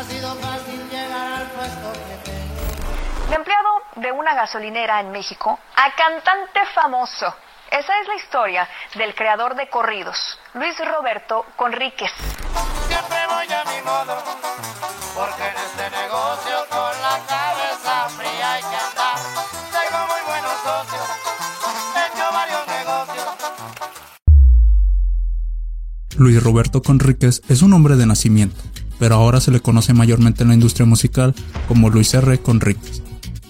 ha sido fácil llegar al puesto que tengo. De empleado de una gasolinera en México a cantante famoso. Esa es la historia del creador de corridos, Luis Roberto Conríquez. Siempre voy a mi modo, porque en este negocio con la cabeza fría hay que andar. Tengo muy buenos socios, he hecho varios negocios. Luis Roberto Conríquez es un hombre de nacimiento, pero ahora se le conoce mayormente en la industria musical como Luis R. Conríquez.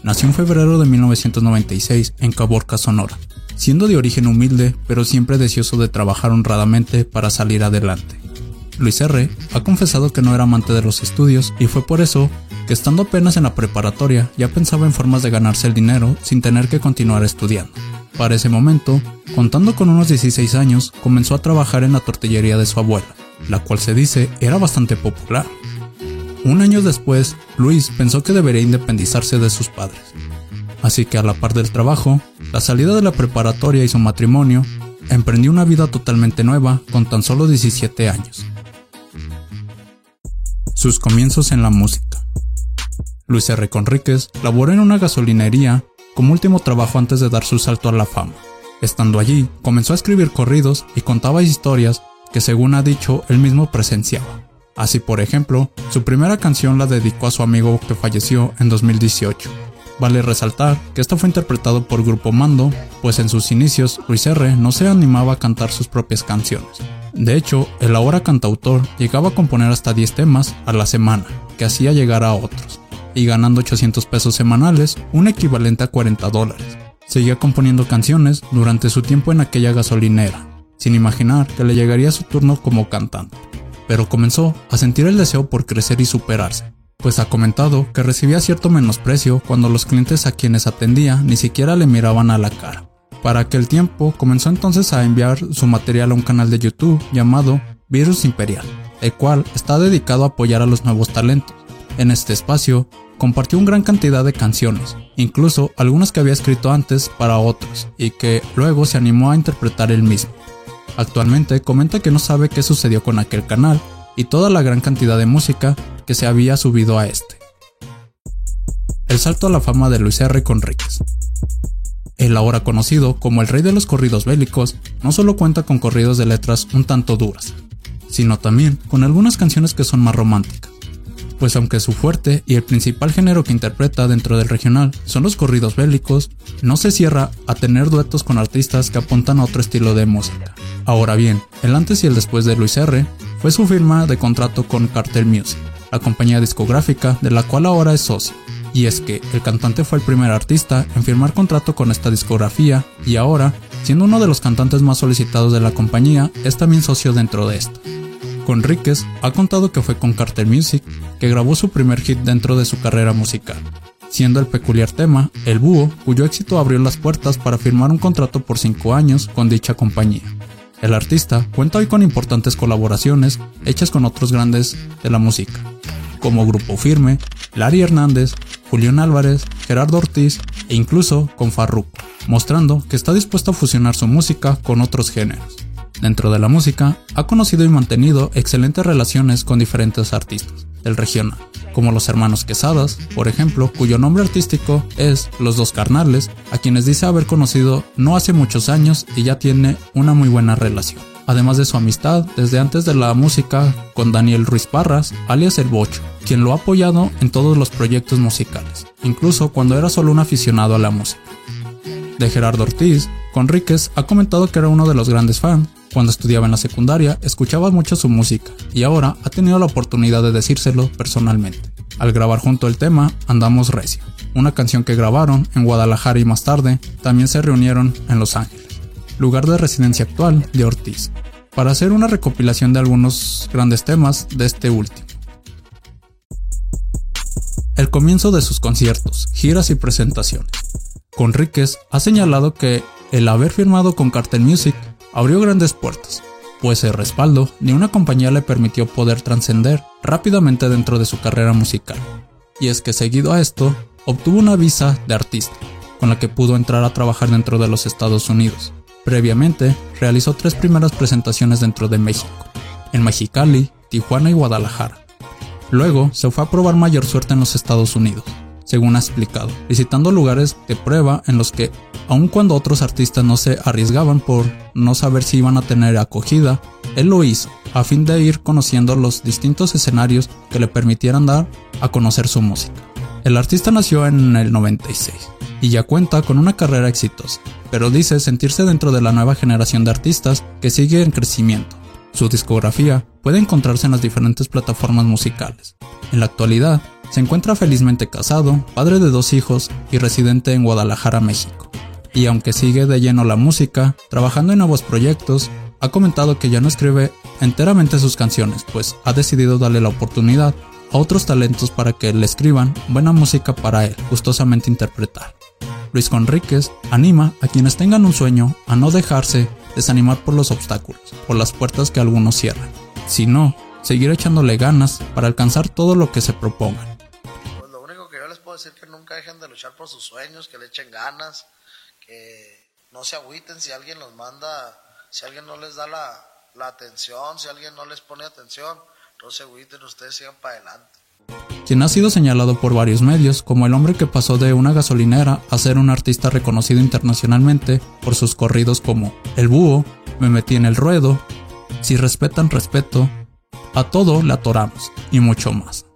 Nació en febrero de 1996 en Caborca, Sonora, siendo de origen humilde, pero siempre deseoso de trabajar honradamente para salir adelante. Luis R. ha confesado que no era amante de los estudios y fue por eso que estando apenas en la preparatoria ya pensaba en formas de ganarse el dinero sin tener que continuar estudiando. Para ese momento, contando con unos 16 años, comenzó a trabajar en la tortillería de su abuela, la cual se dice era bastante popular. Un año después, Luis pensó que debería independizarse de sus padres. Así que a la par del trabajo, la salida de la preparatoria y su matrimonio, emprendió una vida totalmente nueva con tan solo 17 años. Sus comienzos en la música. Luis R. Conríquez laboró en una gasolinería como último trabajo antes de dar su salto a la fama. Estando allí, comenzó a escribir corridos y contaba historias que según ha dicho él mismo presenciaba. Así por ejemplo, su primera canción la dedicó a su amigo que falleció en 2018. Vale resaltar que esto fue interpretado por Grupo Mando, pues en sus inicios Luis R. no se animaba a cantar sus propias canciones. De hecho, el ahora cantautor llegaba a componer hasta 10 temas a la semana, que hacía llegar a otros, y ganando 800 pesos semanales, un equivalente a 40 dólares. Seguía componiendo canciones durante su tiempo en aquella gasolinera, sin imaginar que le llegaría su turno como cantante. Pero comenzó a sentir el deseo por crecer y superarse, pues ha comentado que recibía cierto menosprecio cuando los clientes a quienes atendía ni siquiera le miraban a la cara. Para aquel tiempo comenzó entonces a enviar su material a un canal de YouTube llamado Virus Imperial, el cual está dedicado a apoyar a los nuevos talentos. En este espacio compartió una gran cantidad de canciones, incluso algunas que había escrito antes para otros y que luego se animó a interpretar él mismo. Actualmente comenta que no sabe qué sucedió con aquel canal y toda la gran cantidad de música que se había subido a este. El salto a la fama de Luis R. Conríquez. El ahora conocido como el rey de los corridos bélicos no solo cuenta con corridos de letras un tanto duras, sino también con algunas canciones que son más románticas. Pues aunque su fuerte y el principal género que interpreta dentro del regional son los corridos bélicos, no se cierra a tener duetos con artistas que apuntan a otro estilo de música. Ahora bien, el antes y el después de Luis R fue su firma de contrato con Cartel Music, la compañía discográfica de la cual ahora es socio. Y es que el cantante fue el primer artista en firmar contrato con esta discografía y ahora, siendo uno de los cantantes más solicitados de la compañía, es también socio dentro de esta. Conríquez ha contado que fue con Cartel Music que grabó su primer hit dentro de su carrera musical, siendo el peculiar tema El Búho, cuyo éxito abrió las puertas para firmar un contrato por 5 años con dicha compañía. El artista cuenta hoy con importantes colaboraciones hechas con otros grandes de la música, como Grupo Firme, Larry Hernández, Julián Álvarez, Gerardo Ortiz e incluso con Farruko, mostrando que está dispuesto a fusionar su música con otros géneros. Dentro de la música, ha conocido y mantenido excelentes relaciones con diferentes artistas del regional, como los hermanos Quesadas, por ejemplo, cuyo nombre artístico es Los Dos Carnales, a quienes dice haber conocido no hace muchos años y ya tiene una muy buena relación. Además de su amistad desde antes de la música con Daniel Ruiz Parras, alias El Bocho, quien lo ha apoyado en todos los proyectos musicales, incluso cuando era solo un aficionado a la música. De Gerardo Ortiz, Conríquez ha comentado que era uno de los grandes fans cuando estudiaba en la secundaria, escuchaba mucho su música y ahora ha tenido la oportunidad de decírselo personalmente. Al grabar junto el tema Andamos Recio, una canción que grabaron en Guadalajara y más tarde también se reunieron en Los Ángeles, lugar de residencia actual de Ortiz, para hacer una recopilación de algunos grandes temas de este último. El comienzo de sus conciertos, giras y presentaciones. Conríquez ha señalado que el haber firmado con Cartel Music abrió grandes puertas, pues el respaldo de una compañía le permitió poder trascender rápidamente dentro de su carrera musical. Y es que seguido a esto, obtuvo una visa de artista, con la que pudo entrar a trabajar dentro de los Estados Unidos. Previamente, realizó tres primeras presentaciones dentro de México, en Mexicali, Tijuana y Guadalajara. Luego se fue a probar mayor suerte en los Estados Unidos, según ha explicado, visitando lugares de prueba en los que, aun cuando otros artistas no se arriesgaban por no saber si iban a tener acogida, él lo hizo, a fin de ir conociendo los distintos escenarios que le permitieran dar a conocer su música. El artista nació en el 96 y ya cuenta con una carrera exitosa, pero dice sentirse dentro de la nueva generación de artistas que sigue en crecimiento. Su discografía puede encontrarse en las diferentes plataformas musicales. En la actualidad, se encuentra felizmente casado, padre de dos hijos y residente en Guadalajara, México. Y aunque sigue de lleno la música, trabajando en nuevos proyectos, ha comentado que ya no escribe enteramente sus canciones, pues ha decidido darle la oportunidad a otros talentos para que le escriban buena música para él gustosamente interpretar. Luis Conríquez anima a quienes tengan un sueño a no dejarse desanimar por los obstáculos, por las puertas que algunos cierran, sino seguir echándole ganas para alcanzar todo lo que se propongan decir que nunca dejen de luchar por sus sueños, que le echen ganas, que no se agüiten si alguien los manda, si alguien no les da la, la atención, si alguien no les pone atención, no se agüiten, ustedes sigan para adelante. Quien ha sido señalado por varios medios como el hombre que pasó de una gasolinera a ser un artista reconocido internacionalmente por sus corridos como El Búho, Me metí en el ruedo, Si respetan respeto, A todo le atoramos y mucho más.